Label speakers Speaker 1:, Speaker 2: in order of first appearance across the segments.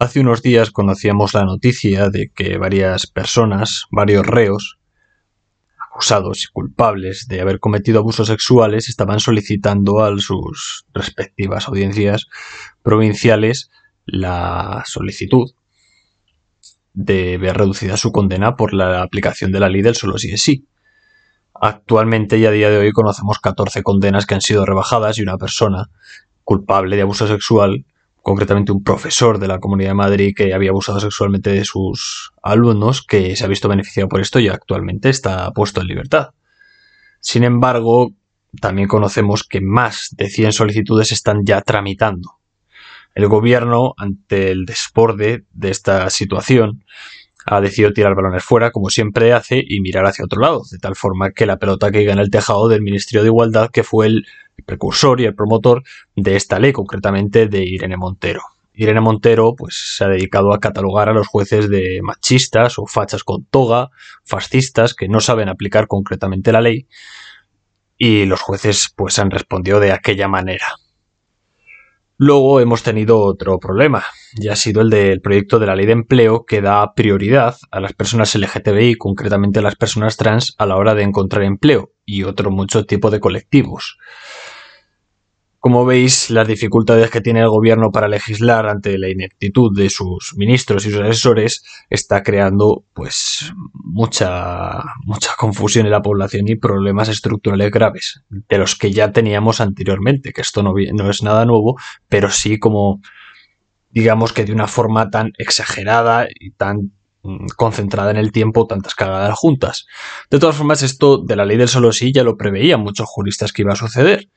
Speaker 1: Hace unos días conocíamos la noticia de que varias personas, varios reos, acusados y culpables de haber cometido abusos sexuales, estaban solicitando a sus respectivas audiencias provinciales la solicitud de ver reducida su condena por la aplicación de la ley del solo sí es sí. Actualmente y a día de hoy conocemos 14 condenas que han sido rebajadas y una persona culpable de abuso sexual concretamente un profesor de la Comunidad de Madrid que había abusado sexualmente de sus alumnos, que se ha visto beneficiado por esto y actualmente está puesto en libertad. Sin embargo, también conocemos que más de 100 solicitudes están ya tramitando. El gobierno, ante el desborde de esta situación, ha decidido tirar balones fuera, como siempre hace, y mirar hacia otro lado, de tal forma que la pelota caiga en el tejado del Ministerio de Igualdad, que fue el precursor y el promotor de esta ley, concretamente de Irene Montero. Irene Montero pues, se ha dedicado a catalogar a los jueces de machistas o fachas con toga, fascistas, que no saben aplicar concretamente la ley, y los jueces pues han respondido de aquella manera. Luego hemos tenido otro problema, y ha sido el del proyecto de la ley de empleo que da prioridad a las personas LGTBI, concretamente a las personas trans, a la hora de encontrar empleo y otro mucho tipo de colectivos. Como veis, las dificultades que tiene el gobierno para legislar ante la ineptitud de sus ministros y sus asesores está creando pues mucha mucha confusión en la población y problemas estructurales graves de los que ya teníamos anteriormente, que esto no, no es nada nuevo, pero sí como digamos que de una forma tan exagerada y tan mm, concentrada en el tiempo tantas cagadas juntas. De todas formas, esto de la ley del solo sí ya lo preveían muchos juristas que iba a suceder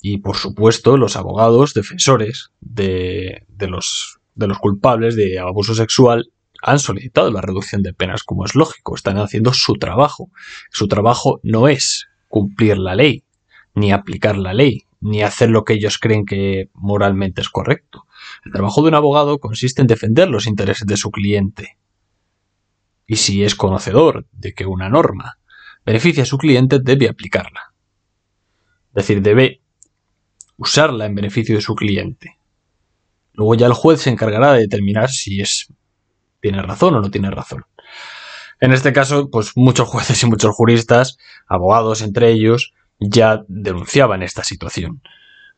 Speaker 1: y por supuesto los abogados defensores de, los, de los culpables de abuso sexual han solicitado la reducción de penas, como es lógico, están haciendo su trabajo. Su trabajo no es cumplir la ley, ni aplicar la ley, ni hacer lo que ellos creen que moralmente es correcto. El trabajo de un abogado consiste en defender los intereses de su cliente. Y si es conocedor de que una norma beneficia a su cliente, debe aplicarla. Es decir, debe usarla en beneficio de su cliente. Luego ya el juez se encargará de determinar si es tiene razón o no tiene razón. En este caso, pues muchos jueces y muchos juristas, abogados entre ellos, ya denunciaban esta situación.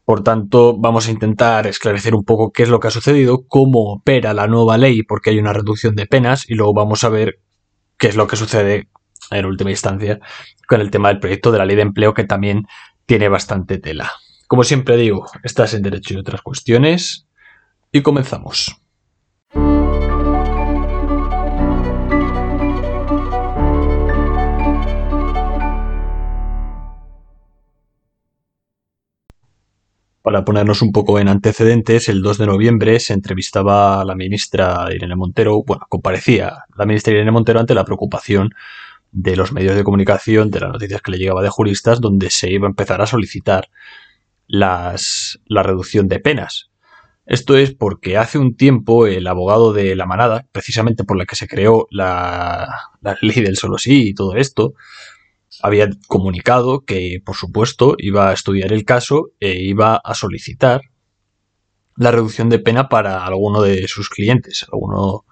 Speaker 1: Por tanto, vamos a intentar esclarecer un poco qué es lo que ha sucedido, cómo opera la nueva ley, porque hay una reducción de penas, y luego vamos a ver qué es lo que sucede en última instancia con el tema del proyecto de la ley de empleo, que también tiene bastante tela. Como siempre digo, estás en derecho y otras cuestiones. Y comenzamos. Para ponernos un poco en antecedentes, el 2 de noviembre se entrevistaba a la ministra Irene Montero, bueno, comparecía la ministra Irene Montero ante la preocupación de los medios de comunicación, de las noticias que le llegaba de juristas, donde se iba a empezar a solicitar las, la reducción de penas. Esto es porque hace un tiempo el abogado de la manada, precisamente por la que se creó la, la ley del solo sí y todo esto, había comunicado que, por supuesto, iba a estudiar el caso e iba a solicitar la reducción de pena para alguno de sus clientes, alguno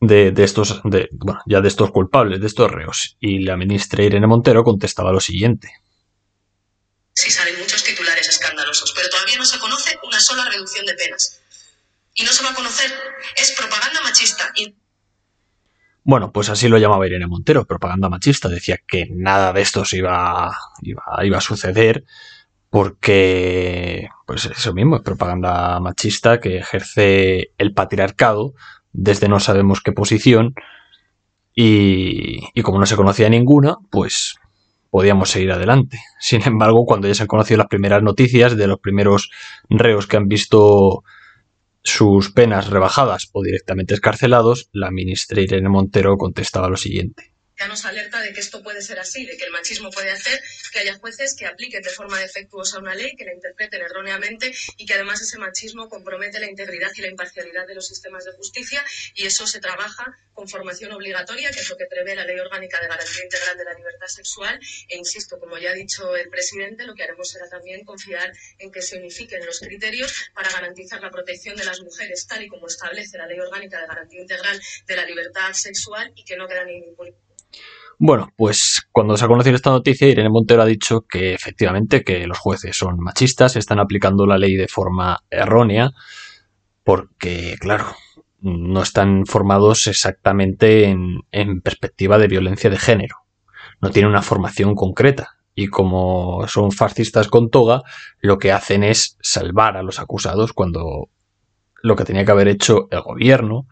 Speaker 1: de, de estos, de, bueno, ya de estos culpables, de estos reos. Y la ministra Irene Montero contestaba lo siguiente.
Speaker 2: Titulares escandalosos, pero todavía no se conoce una sola reducción de penas. Y no se va a conocer. Es propaganda machista.
Speaker 1: Bueno, pues así lo llamaba Irene Montero, propaganda machista. Decía que nada de esto se iba, iba, a suceder porque, pues eso mismo, es propaganda machista que ejerce el patriarcado desde no sabemos qué posición y como no se conocía ninguna, pues podíamos seguir adelante. Sin embargo, cuando ya se han conocido las primeras noticias de los primeros reos que han visto sus penas rebajadas o directamente escarcelados, la ministra Irene Montero contestaba lo siguiente.
Speaker 2: Ya nos alerta de que esto puede ser así, de que el machismo puede hacer que haya jueces que apliquen de forma defectuosa una ley, que la interpreten erróneamente y que además ese machismo compromete la integridad y la imparcialidad de los sistemas de justicia y eso se trabaja con formación obligatoria, que es lo que prevé la Ley Orgánica de Garantía Integral de la Libertad Sexual. E insisto, como ya ha dicho el presidente, lo que haremos será también confiar en que se unifiquen los criterios para garantizar la protección de las mujeres tal y como establece la Ley Orgánica de Garantía Integral de la Libertad Sexual y que no queda ningún
Speaker 1: bueno, pues cuando se ha conocido esta noticia, Irene Montero ha dicho que efectivamente que los jueces son machistas, están aplicando la ley de forma errónea, porque, claro, no están formados exactamente en, en perspectiva de violencia de género. No tienen una formación concreta. Y como son fascistas con toga, lo que hacen es salvar a los acusados cuando lo que tenía que haber hecho el gobierno,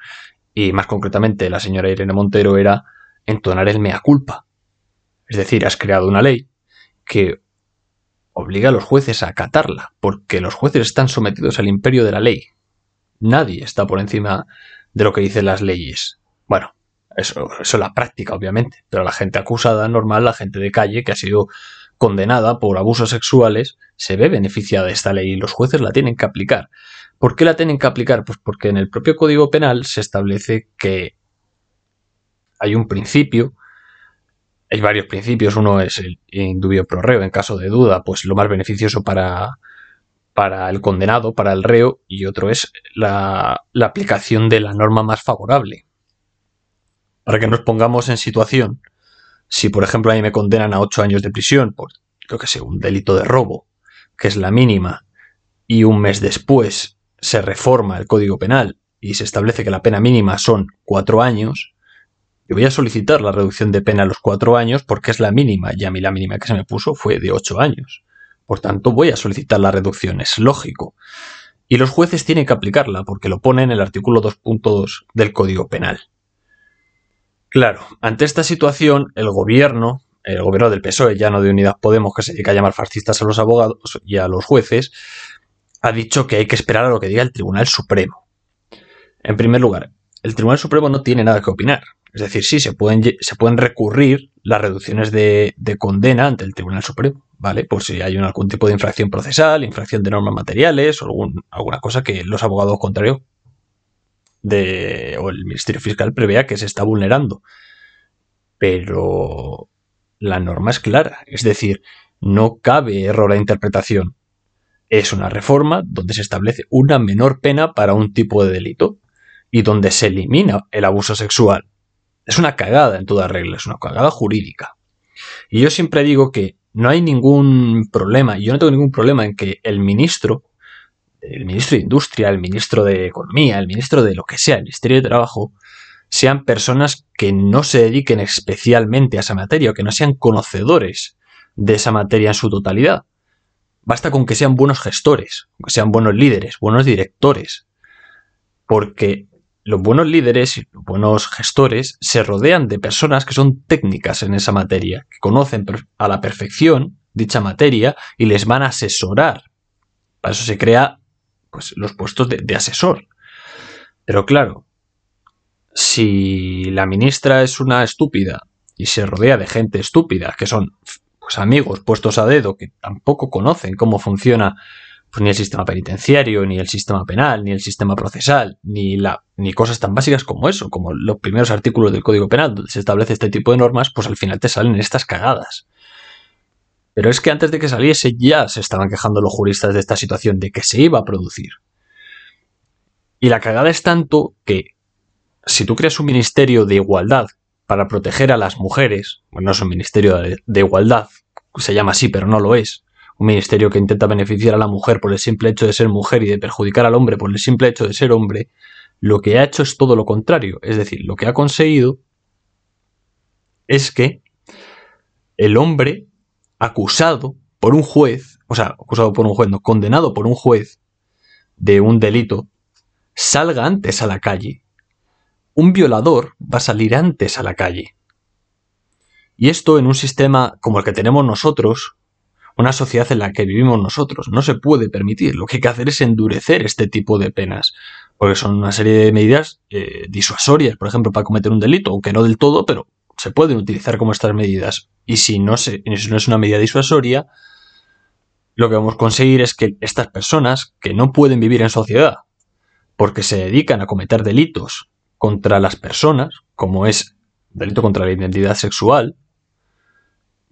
Speaker 1: y más concretamente la señora Irene Montero, era entonar el mea culpa. Es decir, has creado una ley que obliga a los jueces a acatarla, porque los jueces están sometidos al imperio de la ley. Nadie está por encima de lo que dicen las leyes. Bueno, eso, eso es la práctica, obviamente, pero la gente acusada, normal, la gente de calle que ha sido condenada por abusos sexuales, se ve beneficiada de esta ley y los jueces la tienen que aplicar. ¿Por qué la tienen que aplicar? Pues porque en el propio Código Penal se establece que hay un principio, hay varios principios, uno es el indubio pro reo, en caso de duda, pues lo más beneficioso para, para el condenado, para el reo, y otro es la, aplicación de la norma más favorable. Para que nos pongamos en situación, si por ejemplo a mí me condenan a ocho años de prisión por, lo que sé, un delito de robo, que es la mínima, y un mes después se reforma el Código Penal y se establece que la pena mínima son cuatro años, yo voy a solicitar la reducción de pena a los cuatro años porque es la mínima y a mí la mínima que se me puso fue de ocho años. Por tanto, voy a solicitar la reducción, es lógico. Y los jueces tienen que aplicarla porque lo pone en el artículo 2.2 del Código Penal. Claro, ante esta situación, el gobierno, el gobierno del PSOE, ya no de Unidas Podemos, que se dedica a llamar fascistas a los abogados y a los jueces, ha dicho que hay que esperar a lo que diga el Tribunal Supremo. En primer lugar, el Tribunal Supremo no tiene nada que opinar. Es decir, sí, se pueden, se pueden recurrir las reducciones de, condena ante el Tribunal Supremo, ¿vale? Por si hay algún tipo de infracción procesal, infracción de normas materiales o alguna cosa que los abogados contrarios o el Ministerio Fiscal prevea que se está vulnerando. Pero la norma es clara, es decir, no cabe error a interpretación. Es una reforma donde se establece una menor pena para un tipo de delito y donde se elimina el abuso sexual es una cagada en toda regla, es una cagada jurídica. Y yo siempre digo que no hay ningún problema, y yo no tengo ningún problema en que el ministro, el ministro de Industria, el ministro de Economía, el ministro de lo que sea, el Ministerio de Trabajo, sean personas que no se dediquen especialmente a esa materia o que no sean conocedores de esa materia en su totalidad. Basta con que sean buenos gestores, que sean buenos líderes, buenos directores. Porque los buenos líderes y los buenos gestores se rodean de personas que son técnicas en esa materia, que conocen a la perfección dicha materia y les van a asesorar. Para eso se crea pues, los puestos de, de asesor. Pero claro, si la ministra es una estúpida y se rodea de gente estúpida, que son pues, amigos puestos a dedo, que tampoco conocen cómo funciona pues ni el sistema penitenciario, ni el sistema penal, ni el sistema procesal, ni, ni cosas tan básicas como eso, como los primeros artículos del Código Penal donde se establece este tipo de normas, pues al final te salen estas cagadas. Pero es que antes de que saliese ya se estaban quejando los juristas de esta situación, de que se iba a producir. Y la cagada es tanto que si tú creas un ministerio de igualdad para proteger a las mujeres, bueno, no es un ministerio de igualdad, se llama así, pero no lo es, un ministerio que intenta beneficiar a la mujer por el simple hecho de ser mujer y de perjudicar al hombre por el simple hecho de ser hombre, lo que ha hecho es todo lo contrario. Es decir, lo que ha conseguido es que el hombre acusado por un juez, o sea, acusado por un juez, no, condenado por un juez de un delito, salga antes a la calle. Un violador va a salir antes a la calle. Y esto en un sistema como el que tenemos nosotros, una sociedad en la que vivimos nosotros. No se puede permitir. Lo que hay que hacer es endurecer este tipo de penas. Porque son una serie de medidas eh, disuasorias, por ejemplo, para cometer un delito, aunque no del todo, pero se pueden utilizar como estas medidas. Y si no, se, si no es una medida disuasoria, lo que vamos a conseguir es que estas personas que no pueden vivir en sociedad porque se dedican a cometer delitos contra las personas, como es delito contra la identidad sexual,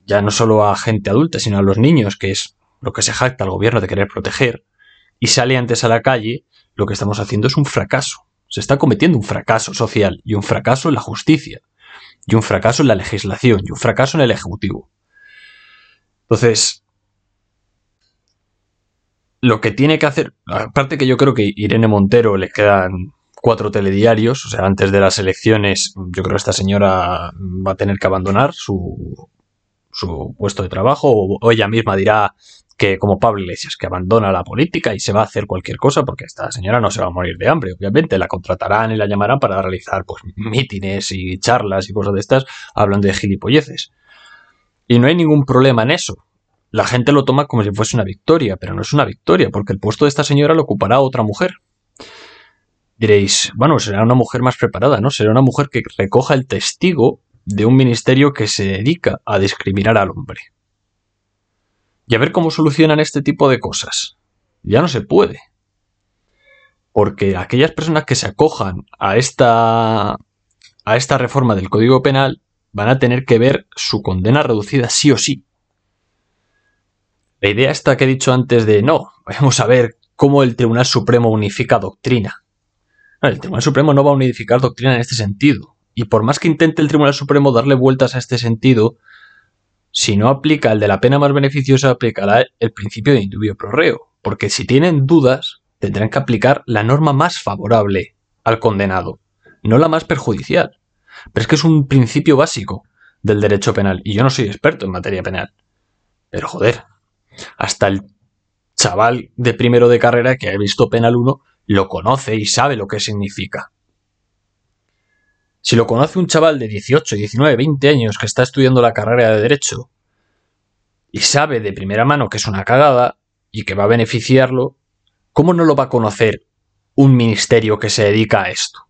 Speaker 1: ya no solo a gente adulta, sino a los niños, que es lo que se jacta el gobierno de querer proteger, y sale antes a la calle, lo que estamos haciendo es un fracaso. Se está cometiendo un fracaso social y un fracaso en la justicia, y un fracaso en la legislación, y un fracaso en el Ejecutivo. Entonces, lo que tiene que hacer, aparte que yo creo que Irene Montero le quedan cuatro telediarios, o sea, antes de las elecciones, yo creo que esta señora va a tener que abandonar su, su puesto de trabajo, o, ella misma dirá que como Pablo Iglesias, que abandona la política y se va a hacer cualquier cosa, porque esta señora no se va a morir de hambre, obviamente, la contratarán y la llamarán para realizar pues mítines y charlas y cosas de estas, hablando de gilipolleces. Y no hay ningún problema en eso. La gente lo toma como si fuese una victoria, pero no es una victoria, porque el puesto de esta señora lo ocupará otra mujer. Diréis, bueno, será una mujer más preparada, ¿no? Será una mujer que recoja el testigo de un ministerio que se dedica a discriminar al hombre. Y a ver cómo solucionan este tipo de cosas. Ya no se puede. Porque aquellas personas que se acojan a esta a esta reforma del Código Penal van a tener que ver su condena reducida sí o sí. La idea esta que he dicho antes de no, vamos a ver cómo el Tribunal Supremo unifica doctrina el Tribunal Supremo no va a unificar doctrina en este sentido. Y por más que intente el Tribunal Supremo darle vueltas a este sentido, si no aplica el de la pena más beneficiosa, aplicará el principio de indubio pro reo. Porque si tienen dudas, tendrán que aplicar la norma más favorable al condenado, no la más perjudicial. Pero es que es un principio básico del derecho penal. Y yo no soy experto en materia penal. Pero joder, hasta el chaval de primero de carrera que ha visto penal 1 lo conoce y sabe lo que significa. Si lo conoce un chaval de 18, 19, 20 años que está estudiando la carrera de Derecho y sabe de primera mano que es una cagada y que va a beneficiarlo, ¿cómo no lo va a conocer un ministerio que se dedica a esto?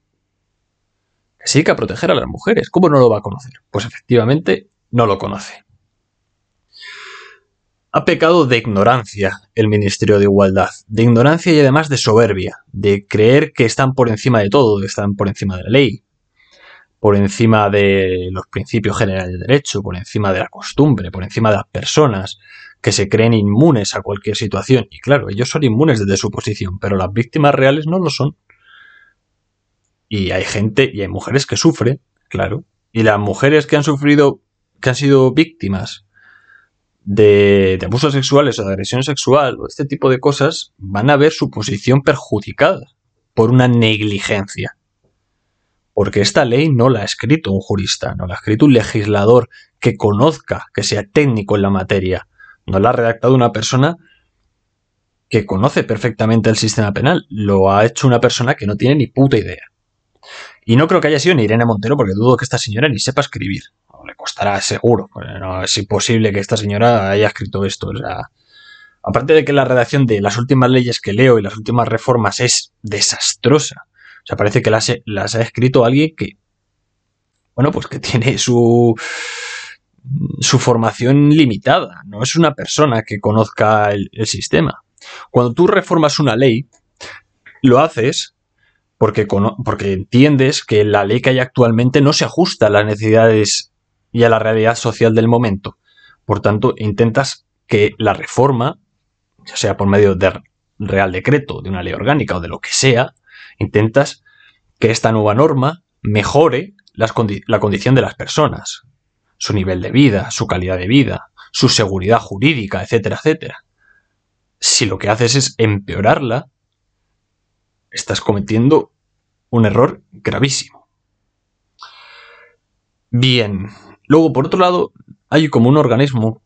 Speaker 1: Que se dedica a proteger a las mujeres. ¿Cómo no lo va a conocer? Pues efectivamente no lo conoce ha pecado de ignorancia el Ministerio de Igualdad, de ignorancia y además de soberbia, de creer que están por encima de todo, que están por encima de la ley, por encima de los principios generales de derecho, por encima de la costumbre, por encima de las personas, que se creen inmunes a cualquier situación. Y claro, ellos son inmunes desde su posición, pero las víctimas reales no lo son. Y hay gente y hay mujeres que sufren, claro. Y las mujeres que han sufrido, que han sido víctimas de, abusos sexuales o de agresión sexual o este tipo de cosas van a ver su posición perjudicada por una negligencia. Porque esta ley no la ha escrito un jurista, no la ha escrito un legislador que conozca, que sea técnico en la materia. No la ha redactado una persona que conoce perfectamente el sistema penal. Lo ha hecho una persona que no tiene ni puta idea. Y no creo que haya sido ni Irene Montero, porque dudo que esta señora ni sepa escribir le costará seguro. No es imposible que esta señora haya escrito esto. O sea, aparte de que la redacción de las últimas leyes que leo y las últimas reformas es desastrosa. O sea, parece que las, ha escrito alguien que, bueno, pues que tiene su, formación limitada. No es una persona que conozca el, sistema. Cuando tú reformas una ley, lo haces porque, porque, entiendes que la ley que hay actualmente no se ajusta a las necesidades y a la realidad social del momento. Por tanto, intentas que la reforma, ya sea por medio de real decreto, de una ley orgánica o de lo que sea, intentas que esta nueva norma mejore la condición de las personas, su nivel de vida, su calidad de vida, su seguridad jurídica, etcétera, etcétera. Si lo que haces es empeorarla, estás cometiendo un error gravísimo. Bien, Luego, por otro lado, hay como un organismo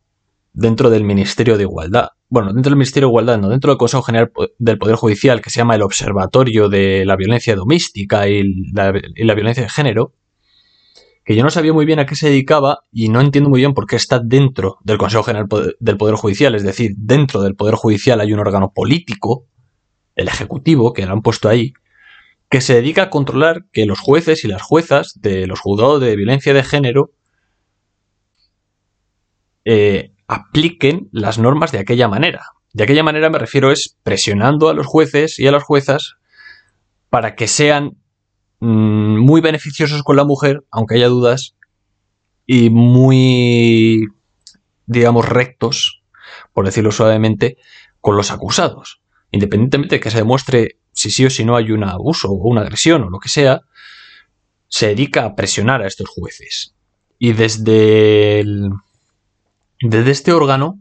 Speaker 1: dentro del Ministerio de Igualdad, bueno, dentro del Ministerio de Igualdad, no, dentro del Consejo General del Poder Judicial, que se llama el Observatorio de la Violencia Doméstica y la, Violencia de Género, que yo no sabía muy bien a qué se dedicaba y no entiendo muy bien por qué está dentro del Consejo General del Poder Judicial, es decir, dentro del Poder Judicial hay un órgano político, el Ejecutivo, que lo han puesto ahí, que se dedica a controlar que los jueces y las juezas de los juzgados de violencia de género eh, apliquen las normas de aquella manera. De aquella manera me refiero es presionando a los jueces y a las juezas para que sean mm, muy beneficiosos con la mujer, aunque haya dudas, y muy, digamos, rectos, por decirlo suavemente, con los acusados. Independientemente de que se demuestre si sí o si no hay un abuso o una agresión o lo que sea, se dedica a presionar a estos jueces. Y desde, desde este órgano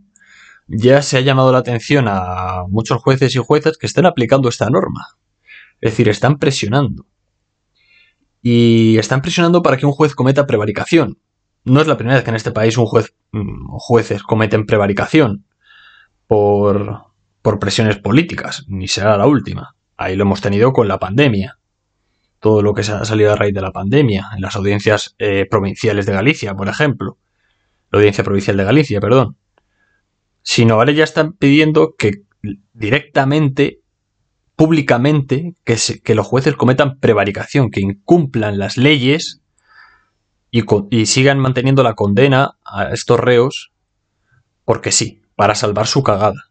Speaker 1: ya se ha llamado la atención a muchos jueces y juezas que están aplicando esta norma. Es decir, están presionando. Y están presionando para que un juez cometa prevaricación. No es la primera vez que en este país un juez mm, jueces cometen prevaricación por, por presiones políticas, ni será la última. Ahí lo hemos tenido con la pandemia. Todo lo que se ha salido a raíz de la pandemia, en las audiencias eh, provinciales de Galicia, por ejemplo. La audiencia provincial de Galicia, perdón. Sino ahora ya están pidiendo que directamente públicamente que, los jueces cometan prevaricación, que incumplan las leyes y, y sigan manteniendo la condena a estos reos porque sí, para salvar su cagada.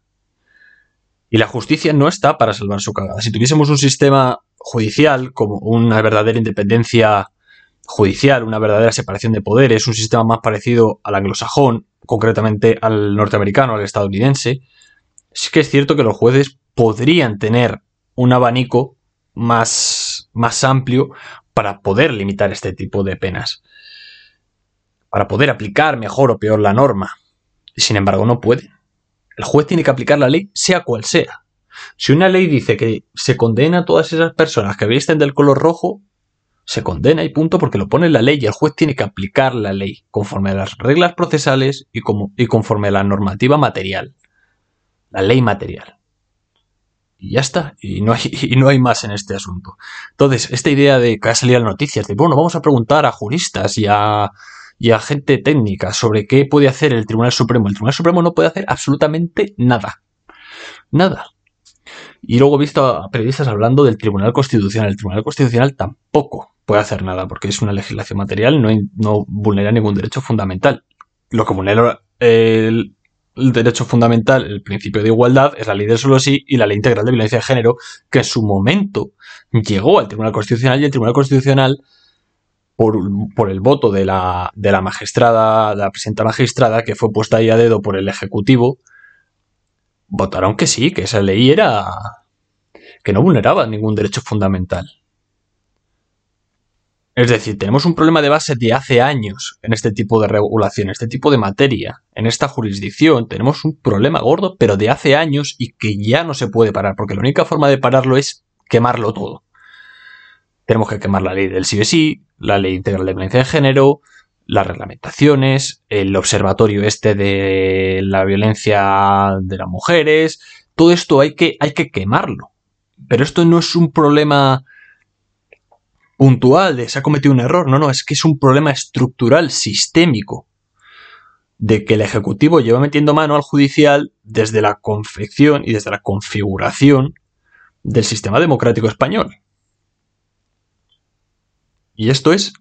Speaker 1: Y la justicia no está para salvar su cagada. Si tuviésemos un sistema judicial, como una verdadera independencia judicial, una verdadera separación de poderes, un sistema más parecido al anglosajón, concretamente al norteamericano, al estadounidense, sí que es cierto que los jueces podrían tener un abanico más, más amplio para poder limitar este tipo de penas. Para poder aplicar mejor o peor la norma. Sin embargo, no pueden. El juez tiene que aplicar la ley sea cual sea. Si una ley dice que se condena a todas esas personas que visten del color rojo, se condena y punto porque lo pone en la ley y el juez tiene que aplicar la ley conforme a las reglas procesales y, como, y conforme a la normativa material. La ley material. Y ya está. Y no, hay, y no hay más en este asunto. Entonces, esta idea de que ha salido las noticias, de bueno, vamos a preguntar a juristas y a, y a gente técnica sobre qué puede hacer el Tribunal Supremo. El Tribunal Supremo no puede hacer absolutamente nada. Nada. Y luego he visto a periodistas hablando del Tribunal Constitucional. El Tribunal Constitucional tampoco puede hacer nada porque es una legislación material, no, no vulnera ningún derecho fundamental. Lo que vulnera el, derecho fundamental, el principio de igualdad, es la ley del solo sí y la ley integral de violencia de género, que en su momento llegó al Tribunal Constitucional y el Tribunal Constitucional, por, por el voto de la, de la magistrada, de la presidenta magistrada, que fue puesta ahí a dedo por el Ejecutivo, votaron que sí, que esa ley era que no vulneraba ningún derecho fundamental. Es decir, tenemos un problema de base de hace años en este tipo de regulación, este tipo de materia, en esta jurisdicción. Tenemos un problema gordo, pero de hace años y que ya no se puede parar, porque la única forma de pararlo es quemarlo todo. Tenemos que quemar la ley del sí la ley integral de violencia de género, las reglamentaciones, el observatorio este de la violencia de las mujeres. Todo esto hay que, hay que quemarlo. Pero esto no es un problema puntual de se ha cometido un error, no, no, es que es un problema estructural, sistémico, de que el Ejecutivo lleva metiendo mano al judicial desde la confección y desde la configuración del sistema democrático español. Y esto es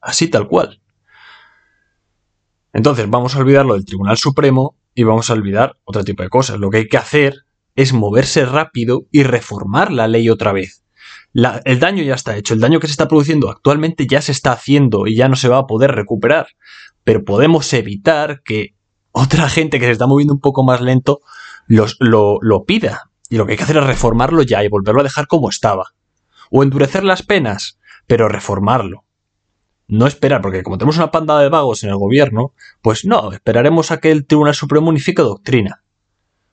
Speaker 1: así tal cual. Entonces vamos a olvidar lo del Tribunal Supremo y vamos a olvidar otro tipo de cosas. Lo que hay que hacer es moverse rápido y reformar la ley otra vez el daño ya está hecho, el daño que se está produciendo actualmente ya se está haciendo y ya no se va a poder recuperar, pero podemos evitar que otra gente que se está moviendo un poco más lento lo, lo pida. Y lo que hay que hacer es reformarlo ya y volverlo a dejar como estaba. O endurecer las penas, pero reformarlo. No esperar, porque como tenemos una panda de vagos en el gobierno, pues no, esperaremos a que el Tribunal Supremo unifique doctrina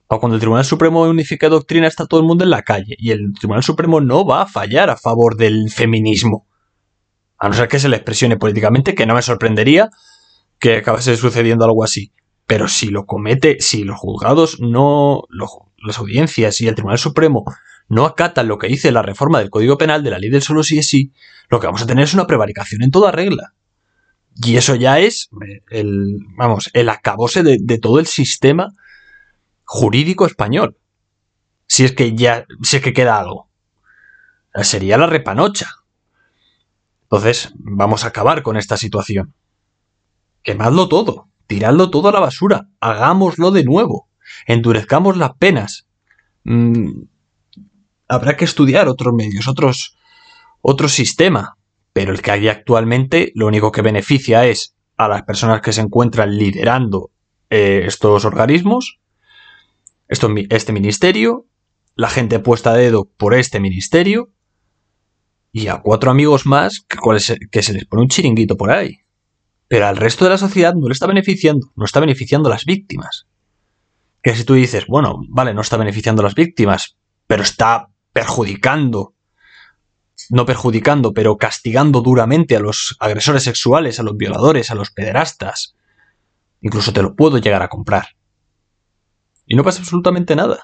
Speaker 1: cuando el Tribunal Supremo unifique doctrina está todo el mundo en la calle y el Tribunal Supremo no va a fallar a favor del feminismo. A no ser que se le expresione políticamente, que no me sorprendería que acabase sucediendo algo así. Pero si lo comete, si los juzgados no, las audiencias y el Tribunal Supremo no acatan lo que dice la reforma del Código Penal de la ley del solo sí es sí, lo que vamos a tener es una prevaricación en toda regla. Y eso ya es el, vamos, el acabose de todo el sistema jurídico español. Si es que ya, si es que queda algo. Sería la repanocha. Entonces, vamos a acabar con esta situación. Quemadlo todo. tiradlo todo a la basura, hagámoslo de nuevo, endurezcamos las penas. Mm, habrá que estudiar otros medios, otros, otro sistema, pero el que hay actualmente lo único que beneficia es a las personas que se encuentran liderando eh, estos organismos, este ministerio, la gente puesta a dedo por este ministerio y a cuatro amigos más que, que se les pone un chiringuito por ahí. Pero al resto de la sociedad no le está beneficiando, no está beneficiando a las víctimas. Que si tú dices, bueno, vale, no está beneficiando a las víctimas, pero está perjudicando, no perjudicando, pero castigando duramente a los agresores sexuales, a los violadores, a los pederastas. Incluso te lo puedo llegar a comprar. Y no pasa absolutamente nada.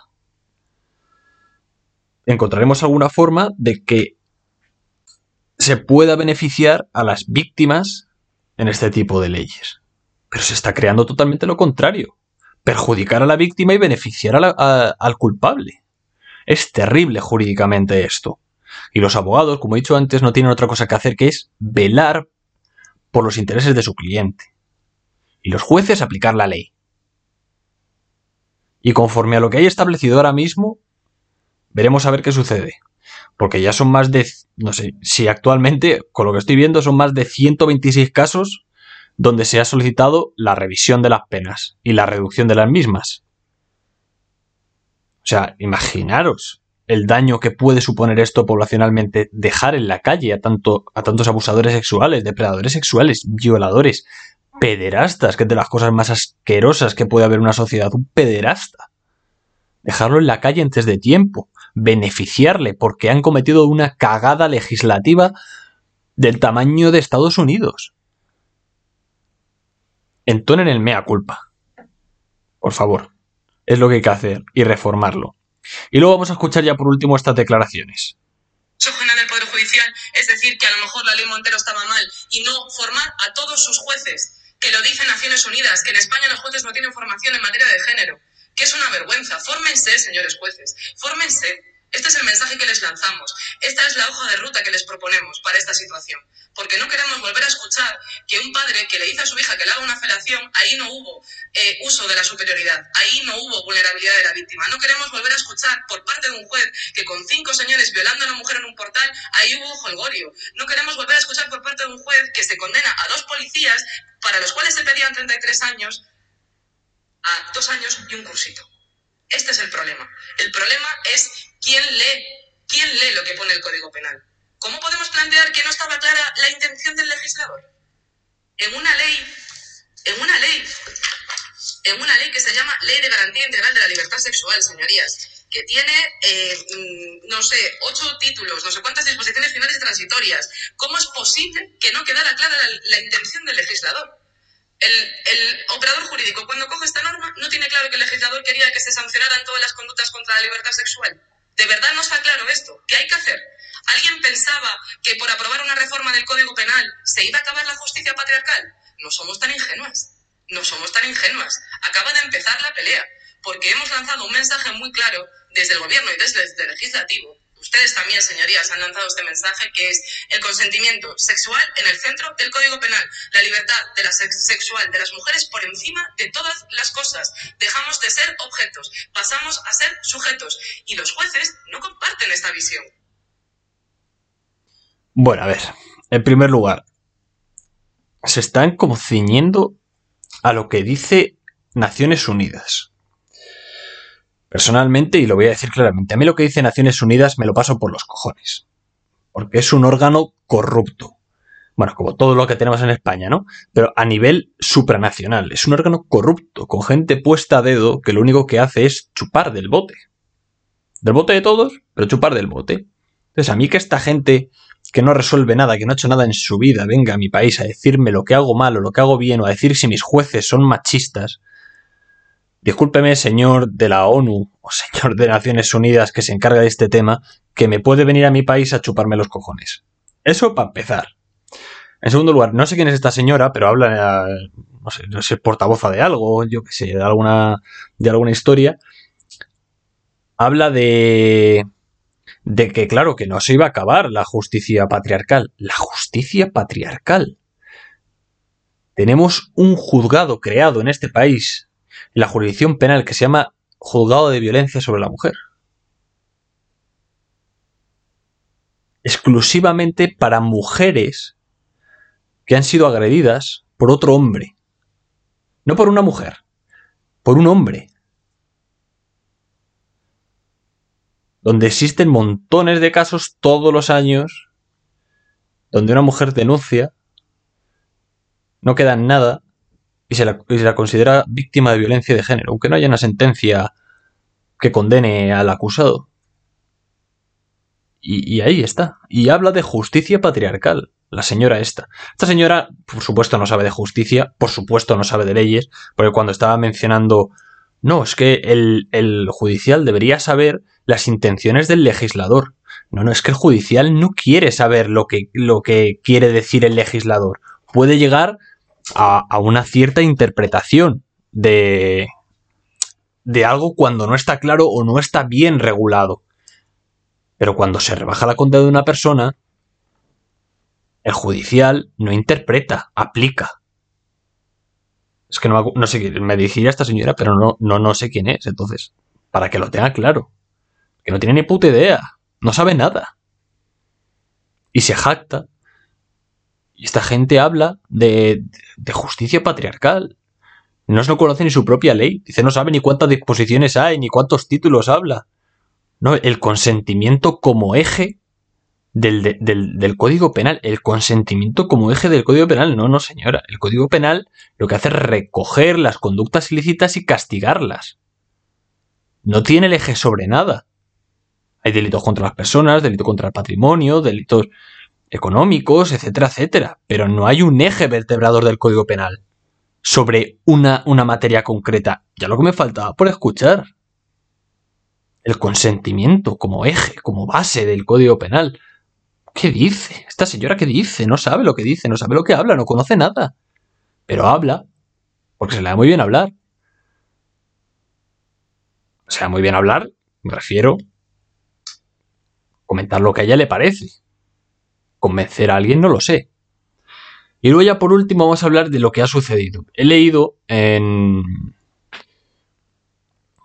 Speaker 1: Encontraremos alguna forma de que se pueda beneficiar a las víctimas en este tipo de leyes. Pero se está creando totalmente lo contrario. Perjudicar a la víctima y beneficiar al culpable. Es terrible jurídicamente esto. Y los abogados, como he dicho antes, no tienen otra cosa que hacer que es velar por los intereses de su cliente. Y los jueces aplicar la ley. Y conforme a lo que hay establecido ahora mismo, veremos a ver qué sucede. Porque ya son más de, no sé, si actualmente, con lo que estoy viendo, son más de 126 casos donde se ha solicitado la revisión de las penas y la reducción de las mismas. O sea, imaginaros el daño que puede suponer esto poblacionalmente, dejar en la calle a, tanto, a tantos abusadores sexuales, depredadores sexuales, violadores, pederastas, que es de las cosas más asquerosas que puede haber una sociedad, un pederasta. Dejarlo en la calle antes de tiempo, beneficiarle porque han cometido una cagada legislativa del tamaño de Estados Unidos. Entonen el mea culpa. Por favor. Es lo que hay que hacer y reformarlo. Y luego vamos a escuchar ya por último estas declaraciones.
Speaker 2: del Poder Judicial, es decir, que a lo mejor la ley Montero estaba mal y no formar a todos sus jueces, que lo dice Naciones Unidas, que en España los jueces no tienen formación en materia de género, que es una vergüenza. Fórmense, señores jueces, fórmense. Este es el mensaje que les lanzamos. Esta es la hoja de ruta que les proponemos para esta situación porque no queremos volver a escuchar que un padre que le dice a su hija que le haga una felación, ahí no hubo eh, uso de la superioridad, ahí no hubo vulnerabilidad de la víctima. No queremos volver a escuchar por parte de un juez que con cinco señores violando a una mujer en un portal, ahí hubo holgorio. No queremos volver a escuchar por parte de un juez que se condena a dos policías para los cuales se pedían 33 años a dos años y un cursito. Este es el problema. El problema es quién lee, quién lee lo que pone el Código Penal. ¿Cómo podemos plantear que no estaba clara la intención del legislador? En una ley, en una ley, en una ley que se llama Ley de Garantía Integral de la Libertad Sexual, señorías, que tiene, eh, mm, no sé, ocho títulos, no sé cuántas disposiciones finales transitorias. ¿Cómo es posible que no quedara clara la, intención del legislador? El, operador jurídico, cuando coge esta norma, no tiene claro que el legislador quería que se sancionaran todas las conductas contra la libertad sexual. ¿De verdad no está claro esto? ¿Qué hay que hacer? ¿Alguien pensaba que por aprobar una reforma del Código Penal se iba a acabar la justicia patriarcal? No somos tan ingenuas. No somos tan ingenuas. Acaba de empezar la pelea, porque hemos lanzado un mensaje muy claro desde el Gobierno y desde el Legislativo. Ustedes también, señorías, han lanzado este mensaje que es el consentimiento sexual en el centro del Código Penal, la libertad de la sexual de las mujeres por encima de todas las cosas. Dejamos de ser objetos, pasamos a ser sujetos y los jueces no comparten esta visión.
Speaker 1: Bueno, a ver, en primer lugar, se están como ciñendo a lo que dice Naciones Unidas. Personalmente, y lo voy a decir claramente, a mí lo que dice Naciones Unidas me lo paso por los cojones. Porque es un órgano corrupto. Bueno, como todo lo que tenemos en España, ¿no? Pero a nivel supranacional. Es un órgano corrupto, con gente puesta a dedo que lo único que hace es chupar del bote. Del bote de todos, pero chupar del bote. Entonces, a mí que esta gente que no resuelve nada, que no ha hecho nada en su vida, venga a mi país a decirme lo que hago mal o lo que hago bien, o a decir si mis jueces son machistas, discúlpeme, señor de la ONU o señor de Naciones Unidas que se encarga de este tema, que me puede venir a mi país a chuparme los cojones. Eso para empezar. En segundo lugar, no sé quién es esta señora, pero habla, no sé, no sé, portavoza de algo, yo qué sé, de alguna, de alguna historia. Habla de, de que, claro, que no se iba a acabar la justicia patriarcal. La justicia patriarcal. tenemos un juzgado creado en este país, la jurisdicción penal, que se llama Juzgado de Violencia sobre la Mujer. Exclusivamente para mujeres que han sido agredidas por otro hombre. No por una mujer, por un hombre. Donde existen montones de casos todos los años donde una mujer denuncia, no queda nada y se, la, considera víctima de violencia de género, aunque no haya una sentencia que condene al acusado. Y, ahí está. Y habla de justicia patriarcal, la señora esta. Esta señora, por supuesto, no sabe de justicia, por supuesto, no sabe de leyes, porque cuando estaba mencionando, no, es que el, el judicial debería saber las intenciones del legislador. No, no, es que el judicial no quiere saber lo que, lo que quiere decir el legislador. Puede llegar a, una cierta interpretación de, de algo cuando no está claro o no está bien regulado. Pero cuando se rebaja la condena de una persona, el judicial no interpreta, aplica. Es que no, no sé, me dirigiré a esta señora, pero no, no, no sé quién es, entonces, para que lo tenga claro. Que no tiene ni puta idea. No sabe nada. Y se jacta. Y esta gente habla de, justicia patriarcal. No se conoce ni su propia ley. Dice, no sabe ni cuántas disposiciones hay, ni cuántos títulos habla. No, el consentimiento como eje del, del, del, Código Penal. El consentimiento como eje del Código Penal. No, no, señora. El Código Penal lo que hace es recoger las conductas ilícitas y castigarlas. No tiene el eje sobre nada. Hay delitos contra las personas, delitos contra el patrimonio, delitos económicos, etcétera, etcétera. Pero no hay un eje vertebrador del Código Penal sobre una, una materia concreta. Ya lo que me faltaba por escuchar. El consentimiento como eje, como base del Código Penal. ¿Qué dice? Esta señora qué dice? No sabe lo que dice, no sabe lo que habla, no conoce nada. Pero habla, porque se le da muy bien hablar. Se le da muy bien hablar, me refiero comentar lo que a ella le parece. Convencer a alguien no lo sé. Y luego ya por último vamos a hablar de lo que ha sucedido. He leído en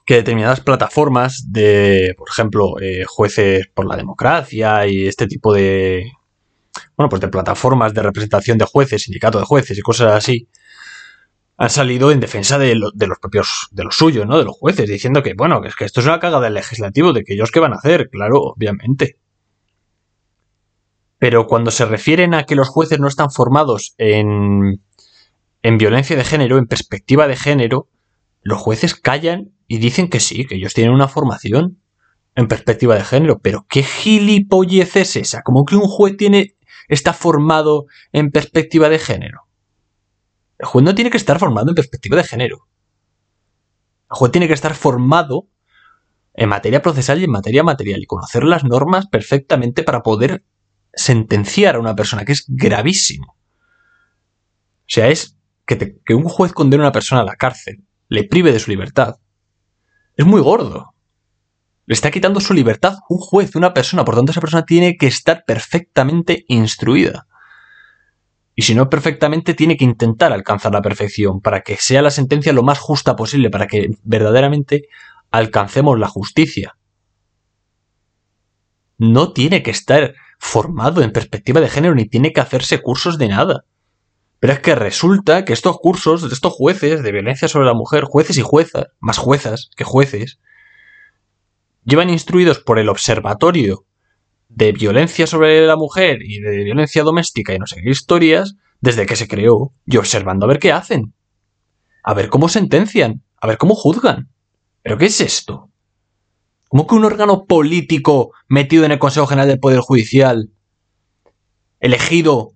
Speaker 1: que determinadas plataformas de, por ejemplo, eh, jueces por la democracia y este tipo de, bueno, pues de plataformas de representación de jueces, sindicato de jueces y cosas así, han salido en defensa de, de, los propios, de los suyos, ¿no? De los jueces, diciendo que, bueno, que es que esto es una cagada del legislativo, de que ellos van a hacer, claro, obviamente. Pero cuando se refieren a que los jueces no están formados en, en violencia de género, en perspectiva de género, los jueces callan y dicen que sí, que ellos tienen una formación en perspectiva de género. Pero ¿qué gilipollez es esa? ¿Cómo que un juez tiene, está formado en perspectiva de género? El juez no tiene que estar formado en perspectiva de género. El juez tiene que estar formado en materia procesal y en materia material y conocer las normas perfectamente para poder sentenciar a una persona, que es gravísimo. O sea, es que, un juez condene a una persona a la cárcel, le prive de su libertad. Es muy gordo. Le está quitando su libertad un juez, una persona. Por tanto, esa persona tiene que estar perfectamente instruida. Y si no perfectamente, tiene que intentar alcanzar la perfección para que sea la sentencia lo más justa posible, para que verdaderamente alcancemos la justicia. No tiene que estar formado en perspectiva de género ni tiene que hacerse cursos de nada. Pero es que resulta que estos cursos estos jueces de violencia sobre la mujer, jueces y juezas, más juezas que jueces, llevan instruidos por el Observatorio de violencia sobre la mujer y de violencia doméstica y no sé qué historias desde que se creó y observando a ver qué hacen. A ver cómo sentencian, a ver cómo juzgan. ¿Pero qué es esto? ¿Cómo que un órgano político metido en el Consejo General del Poder Judicial, elegido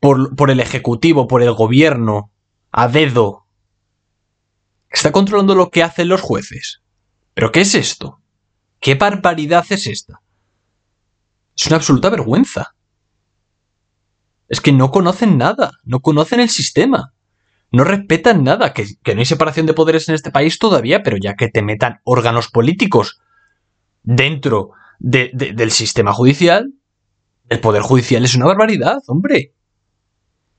Speaker 1: por, por el Ejecutivo, por el Gobierno, a dedo, está controlando lo que hacen los jueces? ¿Pero qué es esto? ¿Qué barbaridad es esta? Es una absoluta vergüenza. Es que no conocen nada, no conocen el sistema, no respetan nada, que, no hay separación de poderes en este país todavía, pero ya que te metan órganos políticos dentro del sistema judicial, el poder judicial es una barbaridad, hombre.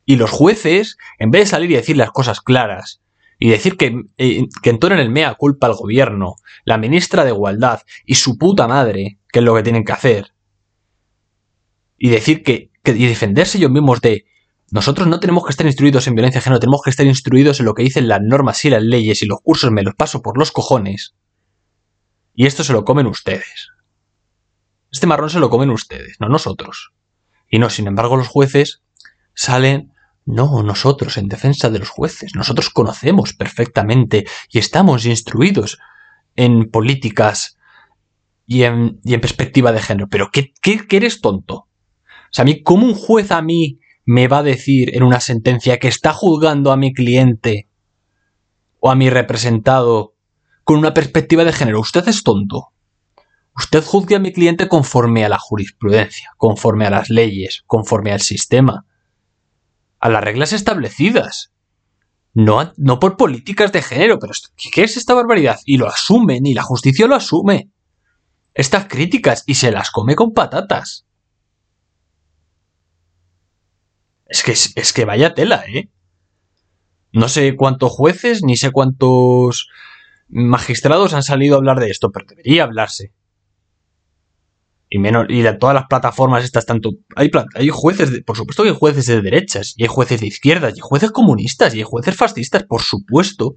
Speaker 1: Y los jueces, en vez de salir y decir las cosas claras, y decir que, eh, que entonen el mea culpa al gobierno, la ministra de Igualdad y su puta madre, que es lo que tienen que hacer, y decir que, que y defenderse ellos mismos de nosotros no tenemos que estar instruidos en violencia de género, tenemos que estar instruidos en lo que dicen las normas y las leyes y los cursos me los paso por los cojones. Y esto se lo comen ustedes. Este marrón se lo comen ustedes, no nosotros. Y no, sin embargo, los jueces salen, no, nosotros, en defensa de los jueces. Nosotros conocemos perfectamente y estamos instruidos en políticas y en, perspectiva de género. Pero ¿qué, qué, qué eres tonto? O sea, a mí, ¿cómo un juez a mí me va a decir en una sentencia que está juzgando a mi cliente o a mi representado con una perspectiva de género? Usted es tonto. Usted juzgue a mi cliente conforme a la jurisprudencia, conforme a las leyes, conforme al sistema, a las reglas establecidas. No, no por políticas de género, pero ¿qué es esta barbaridad? Y lo asumen, y la justicia lo asume. Estas críticas, y se las come con patatas. Es que, es que vaya tela, ¿eh? No sé cuántos jueces, ni sé cuántos magistrados han salido a hablar de esto, pero debería hablarse. Y menos, y de todas las plataformas estas tanto. Hay, hay jueces, de, por supuesto que hay jueces de derechas, y hay jueces de izquierdas, y hay jueces comunistas, y hay jueces fascistas, por supuesto.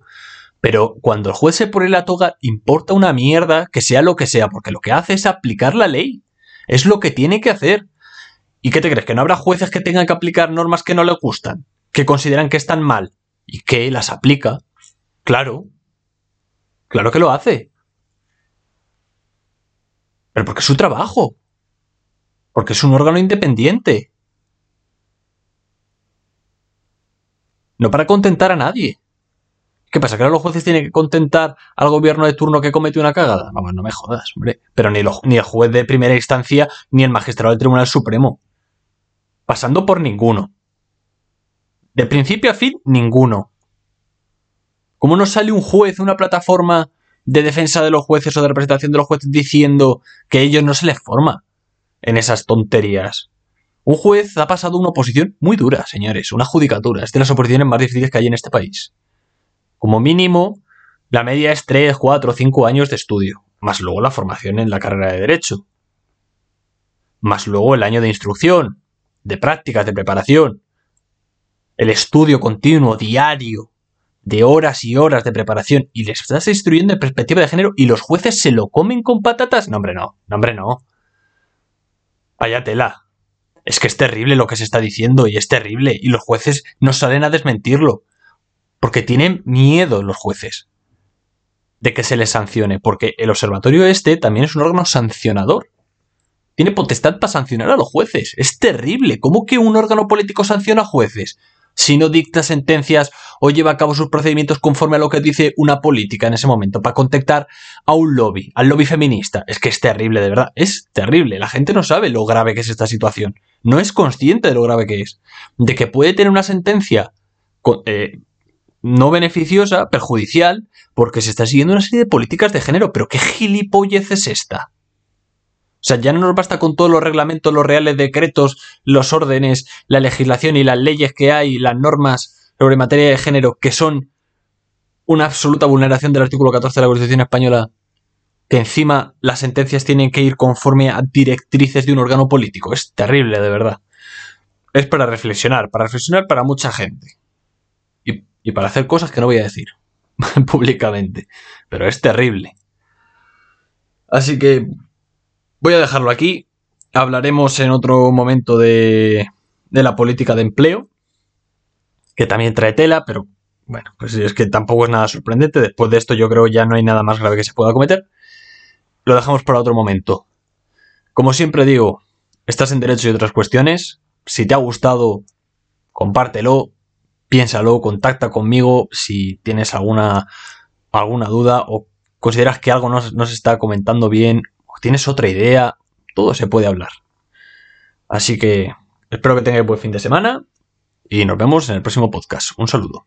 Speaker 1: Pero cuando el juez se pone la toga, importa una mierda que sea lo que sea, porque lo que hace es aplicar la ley. Es lo que tiene que hacer. ¿Y qué te crees? ¿Que no habrá jueces que tengan que aplicar normas que no le gustan? ¿Que consideran que están mal? ¿Y que las aplica? Claro. Claro que lo hace. Pero porque es su trabajo. Porque es un órgano independiente. No para contentar a nadie. ¿Qué pasa? ¿Que ahora los jueces tienen que contentar al gobierno de turno que comete una cagada? Vamos, no me jodas, hombre. Pero ni, el juez de primera instancia ni el magistrado del Tribunal Supremo pasando por ninguno. De principio a fin, ninguno. ¿Cómo no sale un juez, una plataforma de defensa de los jueces o de representación de los jueces diciendo que a ellos no se les forma en esas tonterías? Un juez ha pasado una oposición muy dura, señores, una judicatura. Es de las oposiciones más difíciles que hay en este país. Como mínimo, la media es 3, 4, 5 años de estudio, más luego la formación en la carrera de Derecho, más luego el año de instrucción, de prácticas, de preparación, el estudio continuo, diario, de horas y horas de preparación, y les estás instruyendo en perspectiva de género y los jueces se lo comen con patatas. No, hombre, no, no, no. Vaya tela. Es que es terrible lo que se está diciendo y es terrible, y los jueces no salen a desmentirlo, porque tienen miedo los jueces de que se les sancione, porque el observatorio este también es un órgano sancionador tiene potestad para sancionar a los jueces. Es terrible. ¿Cómo que un órgano político sanciona a jueces? Si no dicta sentencias o lleva a cabo sus procedimientos conforme a lo que dice una política en ese momento, para contactar a un lobby, al lobby feminista. Es que es terrible, de verdad. Es terrible. La gente no sabe lo grave que es esta situación. No es consciente de lo grave que es. De que puede tener una sentencia eh, no beneficiosa, perjudicial, porque se está siguiendo una serie de políticas de género. Pero ¿qué gilipollez es esta? O sea, ya no nos basta con todos los reglamentos, los reales decretos, los órdenes, la legislación y las leyes que hay, las normas sobre materia de género, que son una absoluta vulneración del artículo 14 de la Constitución española, que encima las sentencias tienen que ir conforme a directrices de un órgano político. Es terrible, de verdad. Es para reflexionar, para reflexionar para mucha gente. Y, y para hacer cosas que no voy a decir públicamente. Pero es terrible. Así que Voy a dejarlo aquí. Hablaremos en otro momento de, la política de empleo, que también trae tela, pero bueno, pues es que tampoco es nada sorprendente. Después de esto yo creo ya no hay nada más grave que se pueda cometer. Lo dejamos para otro momento. Como siempre digo, estás en derecho y otras cuestiones. Si te ha gustado, compártelo, piénsalo, contacta conmigo si tienes alguna, alguna duda o consideras que algo no se está comentando bien tienes otra idea, todo se puede hablar. Así que espero que tengáis buen fin de semana y nos vemos en el próximo podcast. Un saludo.